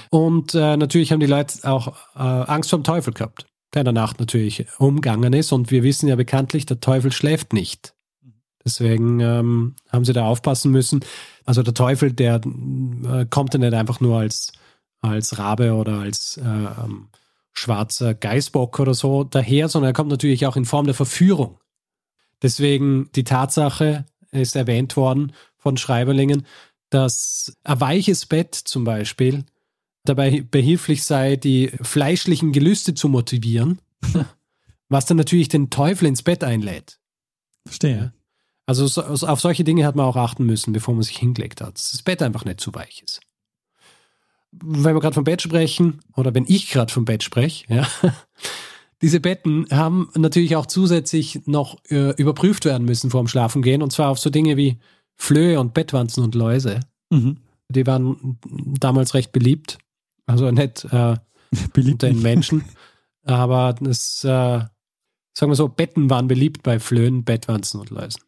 Und äh, natürlich haben die Leute auch äh, Angst vor dem Teufel gehabt, der in der Nacht natürlich umgangen ist. Und wir wissen ja bekanntlich, der Teufel schläft nicht. Deswegen ähm, haben sie da aufpassen müssen. Also der Teufel, der äh, kommt ja nicht einfach nur als, als Rabe oder als äh, ähm, schwarzer Geißbock oder so daher, sondern er kommt natürlich auch in Form der Verführung. Deswegen die Tatsache ist erwähnt worden von Schreiberlingen, dass ein weiches Bett zum Beispiel dabei behilflich sei, die fleischlichen Gelüste zu motivieren, was dann natürlich den Teufel ins Bett einlädt. Verstehe. Also auf solche Dinge hat man auch achten müssen, bevor man sich hingelegt hat, dass das Bett einfach nicht zu weich ist wenn wir gerade vom Bett sprechen, oder wenn ich gerade vom Bett spreche, ja, diese Betten haben natürlich auch zusätzlich noch äh, überprüft werden müssen vor dem Schlafengehen, und zwar auf so Dinge wie Flöhe und Bettwanzen und Läuse. Mhm. Die waren damals recht beliebt. Also nicht äh, beliebt unter den Menschen, aber das, äh, sagen wir so, Betten waren beliebt bei Flöhen, Bettwanzen und Läusen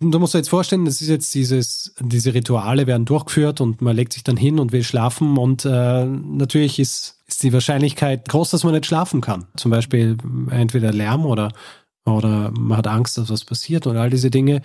du musst dir jetzt vorstellen, das ist jetzt dieses, diese Rituale werden durchgeführt und man legt sich dann hin und will schlafen und äh, natürlich ist, ist die Wahrscheinlichkeit groß, dass man nicht schlafen kann. Zum Beispiel entweder Lärm oder, oder man hat Angst, dass was passiert und all diese Dinge.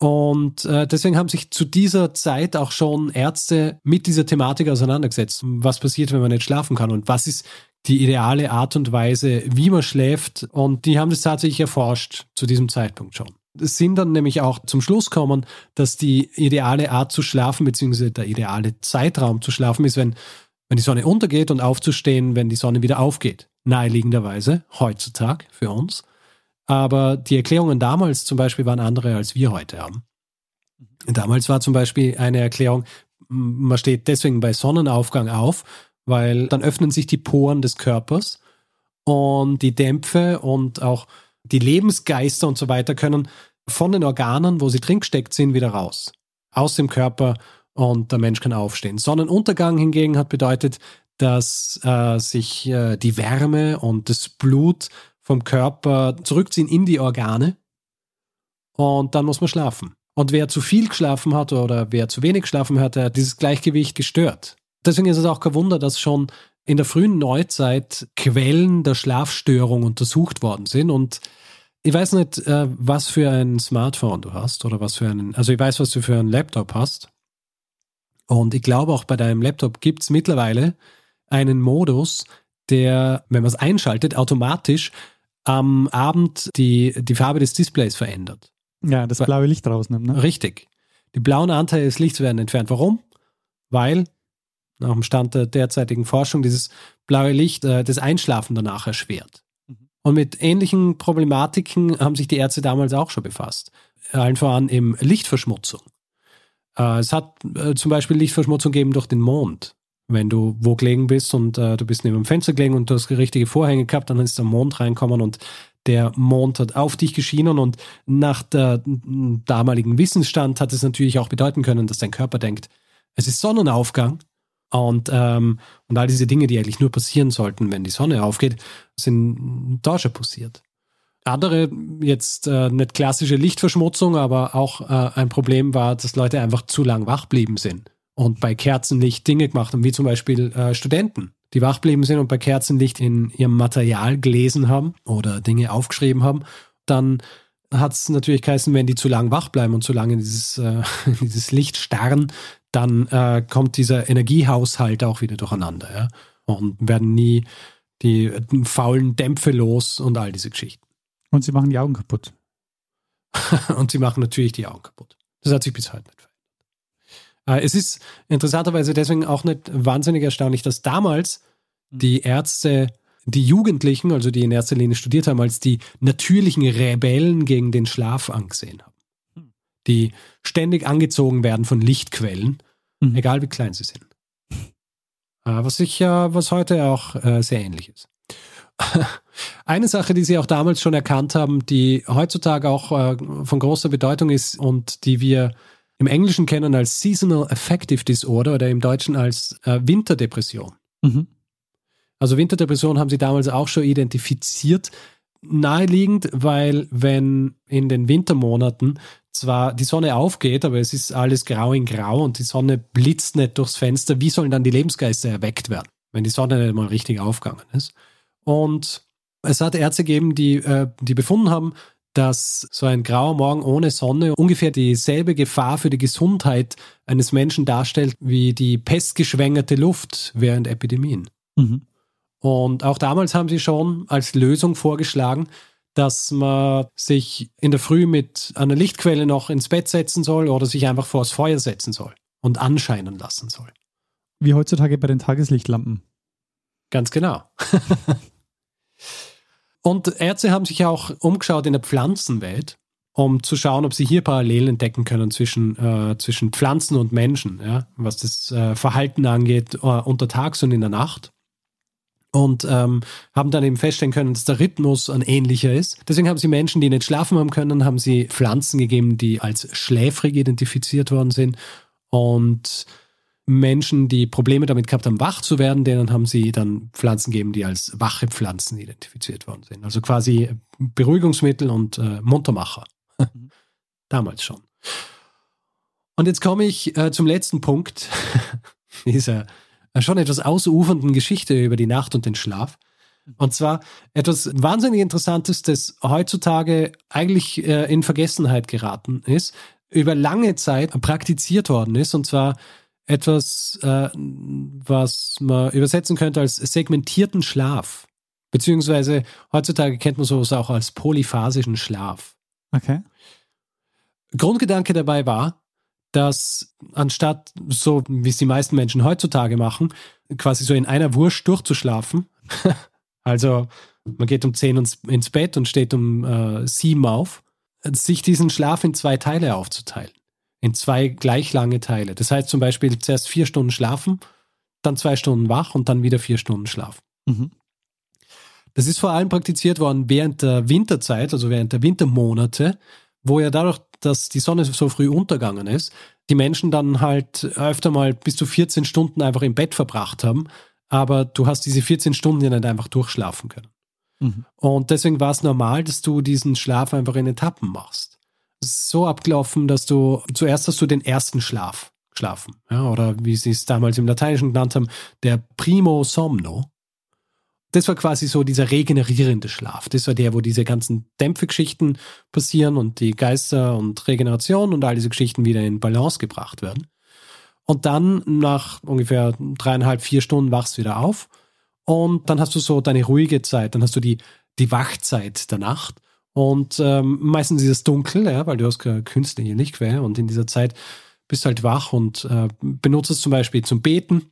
Und äh, deswegen haben sich zu dieser Zeit auch schon Ärzte mit dieser Thematik auseinandergesetzt. Was passiert, wenn man nicht schlafen kann und was ist die ideale Art und Weise, wie man schläft. Und die haben das tatsächlich erforscht zu diesem Zeitpunkt schon sind dann nämlich auch zum Schluss kommen, dass die ideale Art zu schlafen, beziehungsweise der ideale Zeitraum zu schlafen ist, wenn, wenn die Sonne untergeht und aufzustehen, wenn die Sonne wieder aufgeht. Naheliegenderweise, heutzutage für uns. Aber die Erklärungen damals zum Beispiel waren andere, als wir heute haben. Damals war zum Beispiel eine Erklärung, man steht deswegen bei Sonnenaufgang auf, weil dann öffnen sich die Poren des Körpers und die Dämpfe und auch die Lebensgeister und so weiter können von den Organen, wo sie drin gesteckt sind, wieder raus. Aus dem Körper und der Mensch kann aufstehen. Sonnenuntergang hingegen hat bedeutet, dass äh, sich äh, die Wärme und das Blut vom Körper zurückziehen in die Organe und dann muss man schlafen. Und wer zu viel geschlafen hat oder wer zu wenig geschlafen hat, der hat dieses Gleichgewicht gestört. Deswegen ist es auch kein Wunder, dass schon in der frühen Neuzeit Quellen der Schlafstörung untersucht worden sind und ich weiß nicht, äh, was für ein Smartphone du hast oder was für einen, also ich weiß, was du für einen Laptop hast. Und ich glaube auch bei deinem Laptop gibt es mittlerweile einen Modus, der, wenn man es einschaltet, automatisch am Abend die, die Farbe des Displays verändert. Ja, das blaue Licht rausnimmt. Ne? Richtig. Die blauen Anteile des Lichts werden entfernt. Warum? Weil nach dem Stand der derzeitigen Forschung dieses blaue Licht äh, das Einschlafen danach erschwert. Mhm. Und mit ähnlichen Problematiken haben sich die Ärzte damals auch schon befasst. Allen voran im Lichtverschmutzung. Äh, es hat äh, zum Beispiel Lichtverschmutzung gegeben durch den Mond. Wenn du wo gelegen bist und äh, du bist neben dem Fenster gelegen und du hast richtige Vorhänge gehabt, dann ist der Mond reinkommen und der Mond hat auf dich geschienen und nach der damaligen Wissensstand hat es natürlich auch bedeuten können, dass dein Körper denkt, es ist Sonnenaufgang und, ähm, und all diese Dinge, die eigentlich nur passieren sollten, wenn die Sonne aufgeht, sind da schon passiert. Andere, jetzt äh, nicht klassische Lichtverschmutzung, aber auch äh, ein Problem war, dass Leute einfach zu lang wach blieben sind und bei Kerzenlicht Dinge gemacht haben, wie zum Beispiel äh, Studenten, die wach blieben sind und bei Kerzenlicht in ihrem Material gelesen haben oder Dinge aufgeschrieben haben. Dann hat es natürlich geheißen, wenn die zu lang wach bleiben und zu lange in dieses, äh, dieses Licht starren, dann äh, kommt dieser Energiehaushalt auch wieder durcheinander. Ja? Und werden nie die faulen Dämpfe los und all diese Geschichten. Und sie machen die Augen kaputt. und sie machen natürlich die Augen kaputt. Das hat sich bis heute nicht verändert. Äh, es ist interessanterweise deswegen auch nicht wahnsinnig erstaunlich, dass damals die Ärzte die Jugendlichen, also die in erster Linie studiert haben, als die natürlichen Rebellen gegen den Schlaf angesehen haben. Die ständig angezogen werden von Lichtquellen, mhm. egal wie klein sie sind. Äh, was ich ja, was heute auch äh, sehr ähnlich ist. Eine Sache, die Sie auch damals schon erkannt haben, die heutzutage auch äh, von großer Bedeutung ist und die wir im Englischen kennen als Seasonal Affective Disorder oder im Deutschen als äh, Winterdepression. Mhm. Also Winterdepression haben Sie damals auch schon identifiziert. Naheliegend, weil wenn in den Wintermonaten zwar die Sonne aufgeht, aber es ist alles grau in grau und die Sonne blitzt nicht durchs Fenster, wie sollen dann die Lebensgeister erweckt werden, wenn die Sonne nicht mal richtig aufgegangen ist? Und es hat Ärzte gegeben, die, äh, die befunden haben, dass so ein grauer Morgen ohne Sonne ungefähr dieselbe Gefahr für die Gesundheit eines Menschen darstellt wie die pestgeschwängerte Luft während Epidemien. Mhm. Und auch damals haben sie schon als Lösung vorgeschlagen, dass man sich in der Früh mit einer Lichtquelle noch ins Bett setzen soll oder sich einfach vors Feuer setzen soll und anscheinen lassen soll. Wie heutzutage bei den Tageslichtlampen. Ganz genau. Und Ärzte haben sich auch umgeschaut in der Pflanzenwelt, um zu schauen, ob sie hier Parallelen entdecken können zwischen, äh, zwischen Pflanzen und Menschen, ja, was das äh, Verhalten angeht, äh, untertags und in der Nacht. Und ähm, haben dann eben feststellen können, dass der Rhythmus ein ähnlicher ist. Deswegen haben sie Menschen, die nicht schlafen haben können, haben sie Pflanzen gegeben, die als schläfrig identifiziert worden sind. Und Menschen, die Probleme damit gehabt haben, wach zu werden, denen haben sie dann Pflanzen gegeben, die als wache Pflanzen identifiziert worden sind. Also quasi Beruhigungsmittel und äh, Muntermacher. Mhm. Damals schon. Und jetzt komme ich äh, zum letzten Punkt dieser schon etwas ausufernden Geschichte über die Nacht und den Schlaf. Und zwar etwas wahnsinnig Interessantes, das heutzutage eigentlich äh, in Vergessenheit geraten ist, über lange Zeit praktiziert worden ist, und zwar etwas, äh, was man übersetzen könnte als segmentierten Schlaf. Beziehungsweise heutzutage kennt man sowas auch als polyphasischen Schlaf. Okay. Grundgedanke dabei war, dass anstatt so, wie es die meisten Menschen heutzutage machen, quasi so in einer Wurst durchzuschlafen, also man geht um 10 ins Bett und steht um äh, 7 auf, sich diesen Schlaf in zwei Teile aufzuteilen in zwei gleich lange Teile. Das heißt zum Beispiel zuerst vier Stunden schlafen, dann zwei Stunden wach und dann wieder vier Stunden schlafen. Mhm. Das ist vor allem praktiziert worden während der Winterzeit, also während der Wintermonate, wo ja dadurch, dass die Sonne so früh untergegangen ist, die Menschen dann halt öfter mal bis zu 14 Stunden einfach im Bett verbracht haben. Aber du hast diese 14 Stunden ja nicht einfach durchschlafen können. Mhm. Und deswegen war es normal, dass du diesen Schlaf einfach in Etappen machst so abgelaufen, dass du zuerst hast du den ersten Schlaf geschlafen. Ja, oder wie sie es damals im Lateinischen genannt haben, der Primo Somno. Das war quasi so dieser regenerierende Schlaf. Das war der, wo diese ganzen Dämpfegeschichten passieren und die Geister und Regeneration und all diese Geschichten wieder in Balance gebracht werden. Und dann nach ungefähr dreieinhalb, vier Stunden wachst du wieder auf und dann hast du so deine ruhige Zeit. Dann hast du die, die Wachzeit der Nacht und ähm, meistens ist es dunkel, ja, weil du hast keine künstliche Lichtquelle und in dieser Zeit bist du halt wach und äh, benutzt es zum Beispiel zum Beten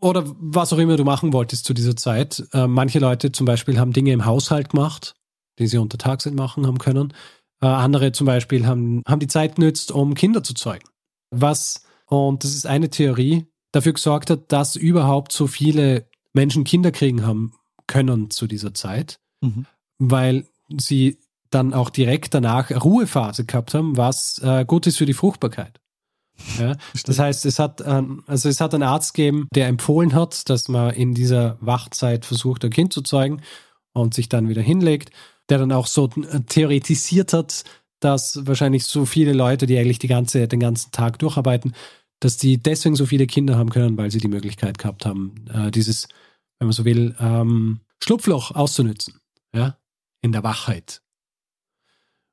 oder was auch immer du machen wolltest zu dieser Zeit. Äh, manche Leute zum Beispiel haben Dinge im Haushalt gemacht, die sie untertags nicht machen haben können. Äh, andere zum Beispiel haben, haben die Zeit genützt, um Kinder zu zeugen. Was, und das ist eine Theorie, dafür gesorgt hat, dass überhaupt so viele Menschen Kinder kriegen haben können zu dieser Zeit, mhm. weil sie dann auch direkt danach Ruhephase gehabt haben, was äh, gut ist für die Fruchtbarkeit. Ja, das heißt, es hat, ähm, also es hat einen Arzt gegeben, der empfohlen hat, dass man in dieser Wachzeit versucht, ein Kind zu zeugen und sich dann wieder hinlegt, der dann auch so äh, theoretisiert hat, dass wahrscheinlich so viele Leute, die eigentlich die ganze, den ganzen Tag durcharbeiten, dass die deswegen so viele Kinder haben können, weil sie die Möglichkeit gehabt haben, äh, dieses, wenn man so will, ähm, Schlupfloch auszunützen, ja, in der Wachheit.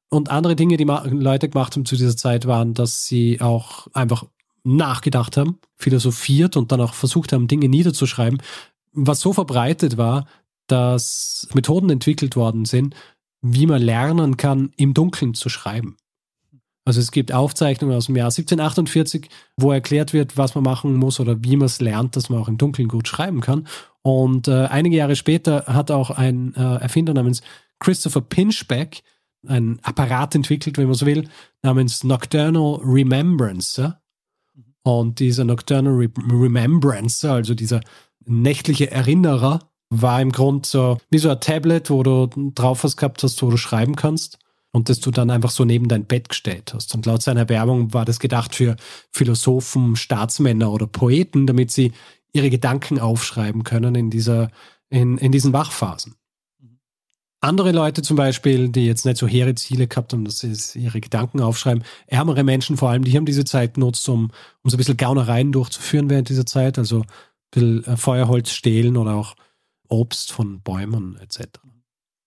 Und andere Dinge, die Leute gemacht haben zu dieser Zeit, waren, dass sie auch einfach nachgedacht haben, philosophiert und dann auch versucht haben, Dinge niederzuschreiben, was so verbreitet war, dass Methoden entwickelt worden sind, wie man lernen kann, im Dunkeln zu schreiben. Also es gibt Aufzeichnungen aus dem Jahr 1748, wo erklärt wird, was man machen muss oder wie man es lernt, dass man auch im Dunkeln gut schreiben kann. Und äh, einige Jahre später hat auch ein äh, Erfinder namens Christopher Pinchbeck einen Apparat entwickelt, wenn man so will, namens Nocturnal Remembrancer. Und dieser Nocturnal Re Remembrancer, also dieser nächtliche Erinnerer, war im Grunde so wie so ein Tablet, wo du drauf was gehabt hast, wo du schreiben kannst und das du dann einfach so neben dein Bett gestellt hast. Und laut seiner Werbung war das gedacht für Philosophen, Staatsmänner oder Poeten, damit sie ihre Gedanken aufschreiben können in, dieser, in, in diesen Wachphasen. Andere Leute zum Beispiel, die jetzt nicht so hehre Ziele gehabt haben, dass sie ihre Gedanken aufschreiben, ärmere Menschen vor allem, die haben diese Zeit genutzt, um, um so ein bisschen Gaunereien durchzuführen während dieser Zeit, also ein bisschen äh, Feuerholz stehlen oder auch Obst von Bäumen etc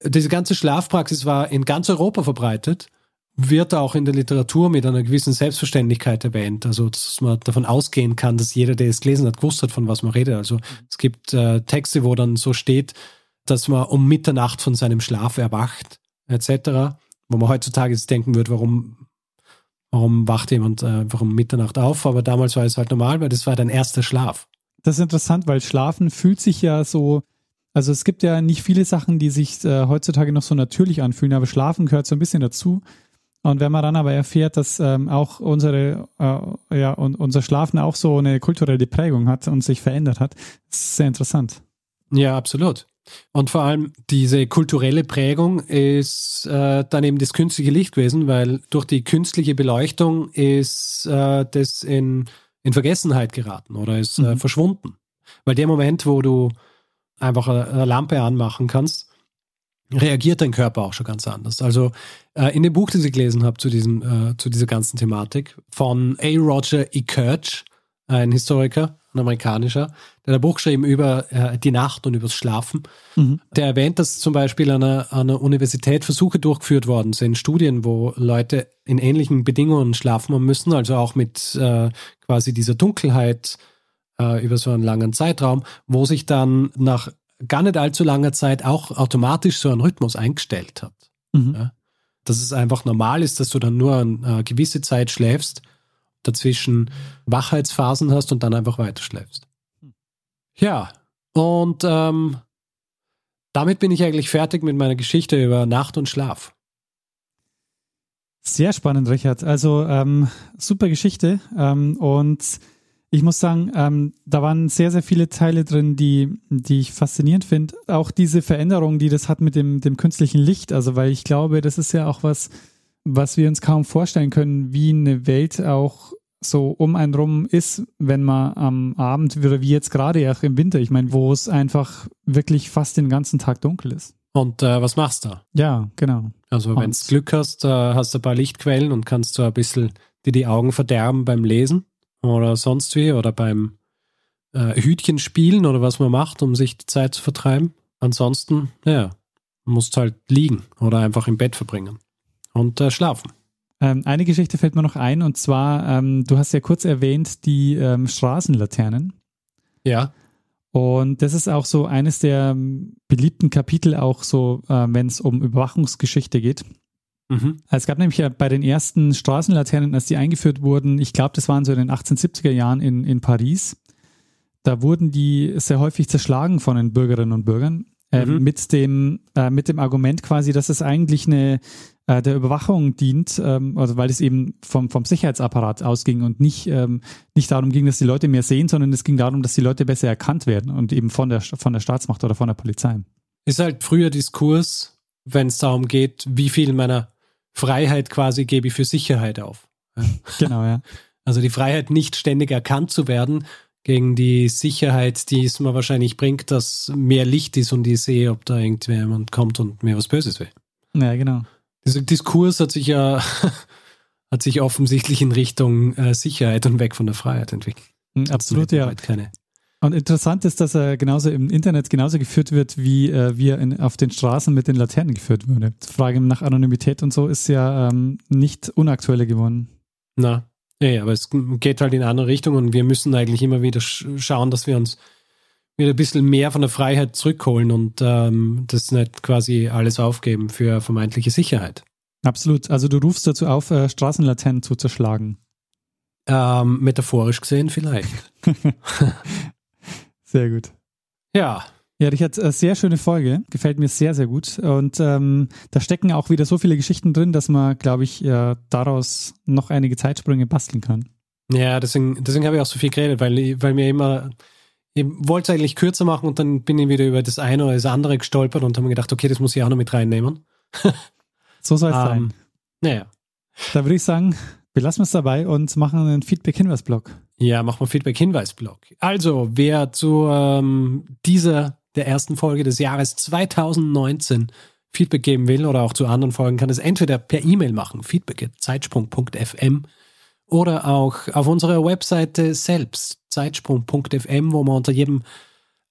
diese ganze Schlafpraxis war in ganz Europa verbreitet, wird auch in der Literatur mit einer gewissen Selbstverständlichkeit erwähnt. Also, dass man davon ausgehen kann, dass jeder, der es gelesen hat, gewusst hat, von was man redet. Also, es gibt äh, Texte, wo dann so steht, dass man um Mitternacht von seinem Schlaf erwacht, etc. Wo man heutzutage jetzt denken würde, warum, warum wacht jemand äh, einfach um Mitternacht auf? Aber damals war es halt normal, weil das war dein erster Schlaf. Das ist interessant, weil Schlafen fühlt sich ja so also es gibt ja nicht viele Sachen, die sich äh, heutzutage noch so natürlich anfühlen, aber Schlafen gehört so ein bisschen dazu. Und wenn man dann aber erfährt, dass ähm, auch unsere, äh, ja, und unser Schlafen auch so eine kulturelle Prägung hat und sich verändert hat, ist sehr interessant. Ja, absolut. Und vor allem diese kulturelle Prägung ist äh, dann eben das künstliche Licht gewesen, weil durch die künstliche Beleuchtung ist äh, das in, in Vergessenheit geraten oder ist äh, mhm. verschwunden. Weil der Moment, wo du einfach eine Lampe anmachen kannst, reagiert dein Körper auch schon ganz anders. Also äh, in dem Buch, das ich gelesen habe zu, diesem, äh, zu dieser ganzen Thematik, von A. Roger E. Kirch, ein Historiker, ein amerikanischer, der ein Buch geschrieben über äh, die Nacht und übers Schlafen. Mhm. Der erwähnt, dass zum Beispiel an einer, an einer Universität Versuche durchgeführt worden sind, Studien, wo Leute in ähnlichen Bedingungen schlafen müssen, also auch mit äh, quasi dieser Dunkelheit äh, über so einen langen Zeitraum, wo sich dann nach gar nicht allzu langer Zeit auch automatisch so ein Rhythmus eingestellt hat. Mhm. Ja? Dass es einfach normal ist, dass du dann nur eine äh, gewisse Zeit schläfst, dazwischen Wachheitsphasen hast und dann einfach weiter schläfst. Ja, und ähm, damit bin ich eigentlich fertig mit meiner Geschichte über Nacht und Schlaf. Sehr spannend, Richard. Also ähm, super Geschichte. Ähm, und ich muss sagen, ähm, da waren sehr, sehr viele Teile drin, die, die ich faszinierend finde. Auch diese Veränderung, die das hat mit dem, dem künstlichen Licht. Also, weil ich glaube, das ist ja auch was, was wir uns kaum vorstellen können, wie eine Welt auch so um einen rum ist, wenn man am Abend oder wie jetzt gerade auch im Winter, ich meine, wo es einfach wirklich fast den ganzen Tag dunkel ist. Und äh, was machst du? Ja, genau. Also wenn du Glück hast, äh, hast du ein paar Lichtquellen und kannst so ein bisschen dir die Augen verderben beim Lesen oder sonst wie oder beim äh, Hütchen spielen oder was man macht, um sich die Zeit zu vertreiben. Ansonsten, ja, musst halt liegen oder einfach im Bett verbringen und äh, schlafen. Ähm, eine Geschichte fällt mir noch ein und zwar, ähm, du hast ja kurz erwähnt, die ähm, Straßenlaternen. Ja. Und das ist auch so eines der ähm, beliebten Kapitel, auch so, äh, wenn es um Überwachungsgeschichte geht. Mhm. Es gab nämlich ja bei den ersten Straßenlaternen, als die eingeführt wurden, ich glaube, das waren so in den 1870er Jahren in, in Paris, da wurden die sehr häufig zerschlagen von den Bürgerinnen und Bürgern. Äh, mhm. mit, dem, äh, mit dem Argument quasi, dass es eigentlich eine äh, der Überwachung dient, ähm, also weil es eben vom, vom Sicherheitsapparat ausging und nicht, ähm, nicht darum ging, dass die Leute mehr sehen, sondern es ging darum, dass die Leute besser erkannt werden und eben von der, von der Staatsmacht oder von der Polizei. Ist halt früher Diskurs, wenn es darum geht, wie viel meiner Freiheit quasi gebe ich für Sicherheit auf. Genau, ja. Also die Freiheit, nicht ständig erkannt zu werden, gegen die Sicherheit, die es mir wahrscheinlich bringt, dass mehr Licht ist und ich sehe, ob da irgendjemand kommt und mir was Böses will. Ja, genau. Dieser Diskurs hat sich ja hat sich offensichtlich in Richtung äh, Sicherheit und weg von der Freiheit entwickelt. Hm, absolut, ja. Keine und interessant ist, dass er genauso im Internet genauso geführt wird, wie, äh, wie er in, auf den Straßen mit den Laternen geführt wurde. Die Frage nach Anonymität und so ist ja ähm, nicht unaktueller geworden. Na, ja, aber es geht halt in eine andere Richtung und wir müssen eigentlich immer wieder sch schauen, dass wir uns wieder ein bisschen mehr von der Freiheit zurückholen und ähm, das nicht quasi alles aufgeben für vermeintliche Sicherheit. Absolut. Also du rufst dazu auf, äh, Straßenlaternen zu zerschlagen. Ähm, metaphorisch gesehen vielleicht. sehr gut. Ja. Ja, Richard, äh, sehr schöne Folge. Gefällt mir sehr, sehr gut. Und ähm, da stecken auch wieder so viele Geschichten drin, dass man, glaube ich, äh, daraus noch einige Zeitsprünge basteln kann. Ja, deswegen, deswegen habe ich auch so viel geredet, weil, weil mir immer, ich wollte es eigentlich kürzer machen und dann bin ich wieder über das eine oder das andere gestolpert und habe mir gedacht, okay, das muss ich auch noch mit reinnehmen. so soll es um, sein. Naja. Da würde ich sagen, wir lassen es dabei und machen einen Feedback-Hinweis-Blog. Ja, machen wir Feedback-Hinweis-Blog. Also, wer zu ähm, dieser, der ersten Folge des Jahres 2019 Feedback geben will oder auch zu anderen Folgen, kann es entweder per E-Mail machen, feedback.zeitsprung.fm oder auch auf unserer Webseite selbst, zeitsprung.fm, wo man unter jedem,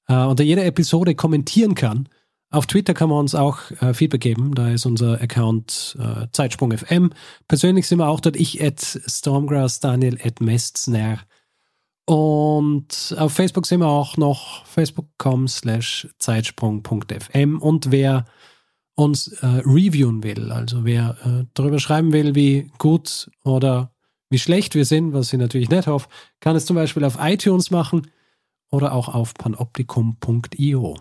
äh, unter jeder Episode kommentieren kann. Auf Twitter kann man uns auch äh, Feedback geben. Da ist unser Account äh, Zeitsprung.fm. Persönlich sind wir auch dort. Ich at Stormgrass, Daniel at Mestner. Und auf Facebook sind wir auch noch facebook.com slash zeitsprung.fm. Und wer uns äh, reviewen will, also wer äh, darüber schreiben will, wie gut oder wie schlecht wir sind, was ich natürlich nicht hoffe, kann es zum Beispiel auf iTunes machen oder auch auf panoptikum.io.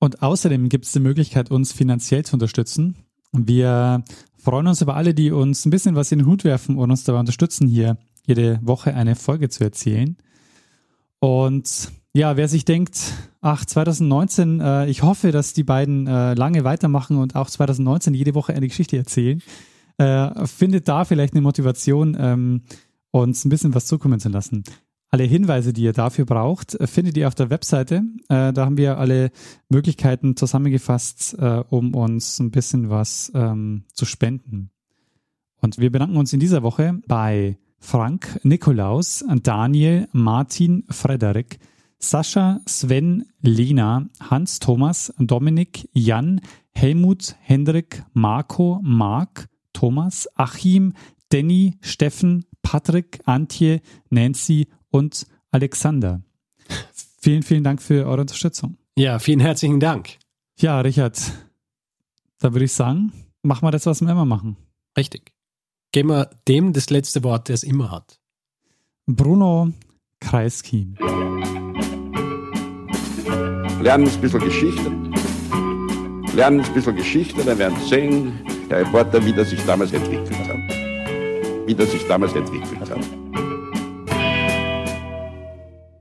Und außerdem gibt es die Möglichkeit, uns finanziell zu unterstützen. Wir freuen uns über alle, die uns ein bisschen was in den Hut werfen und uns dabei unterstützen, hier jede Woche eine Folge zu erzählen. Und ja, wer sich denkt, ach, 2019, äh, ich hoffe, dass die beiden äh, lange weitermachen und auch 2019 jede Woche eine Geschichte erzählen, äh, findet da vielleicht eine Motivation, ähm, uns ein bisschen was zukommen zu lassen. Alle Hinweise, die ihr dafür braucht, findet ihr auf der Webseite. Äh, da haben wir alle Möglichkeiten zusammengefasst, äh, um uns ein bisschen was ähm, zu spenden. Und wir bedanken uns in dieser Woche bei Frank, Nikolaus, Daniel, Martin, Frederik, Sascha, Sven, Lena, Hans, Thomas, Dominik, Jan, Helmut, Hendrik, Marco, Mark, Thomas, Achim, Danny, Steffen, Patrick, Antje, Nancy und Alexander. Vielen, vielen Dank für eure Unterstützung. Ja, vielen herzlichen Dank. Ja, Richard, da würde ich sagen, machen wir das, was wir immer machen. Richtig. Geben wir dem das letzte Wort, der es immer hat. Bruno Kreisky. Lernen ein bisschen Geschichte. Lernen ein bisschen Geschichte, dann werden Sie sehen, der Reporter, wie das sich damals entwickelt hat. Wie das sich damals entwickelt hat.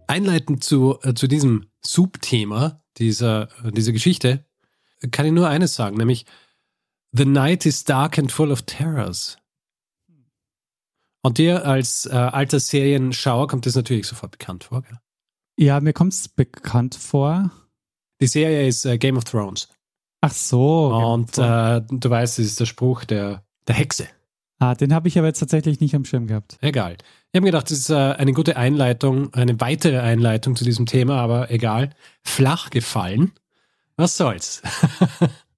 Einleitend zu, äh, zu diesem Subthema dieser, äh, dieser Geschichte kann ich nur eines sagen, nämlich The night is dark and full of terrors. Und dir als äh, alter Serienschauer kommt das natürlich sofort bekannt vor, gell? Ja, mir kommt es bekannt vor. Die Serie ist äh, Game of Thrones. Ach so. Und äh, du weißt, das ist der Spruch der, der Hexe. Ah, den habe ich aber jetzt tatsächlich nicht am Schirm gehabt. Egal. Ich habe mir gedacht, das ist äh, eine gute Einleitung, eine weitere Einleitung zu diesem Thema, aber egal. Flach gefallen. Was soll's?